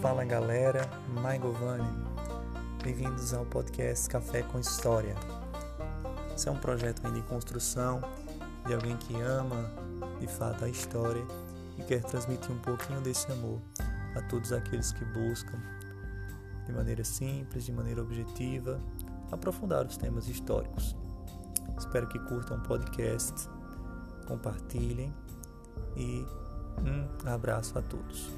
Fala galera, Maigovani. Bem-vindos ao podcast Café com História. Esse é um projeto de construção de alguém que ama de fato a história e quer transmitir um pouquinho desse amor a todos aqueles que buscam de maneira simples, de maneira objetiva, aprofundar os temas históricos. Espero que curtam o podcast, compartilhem e um abraço a todos.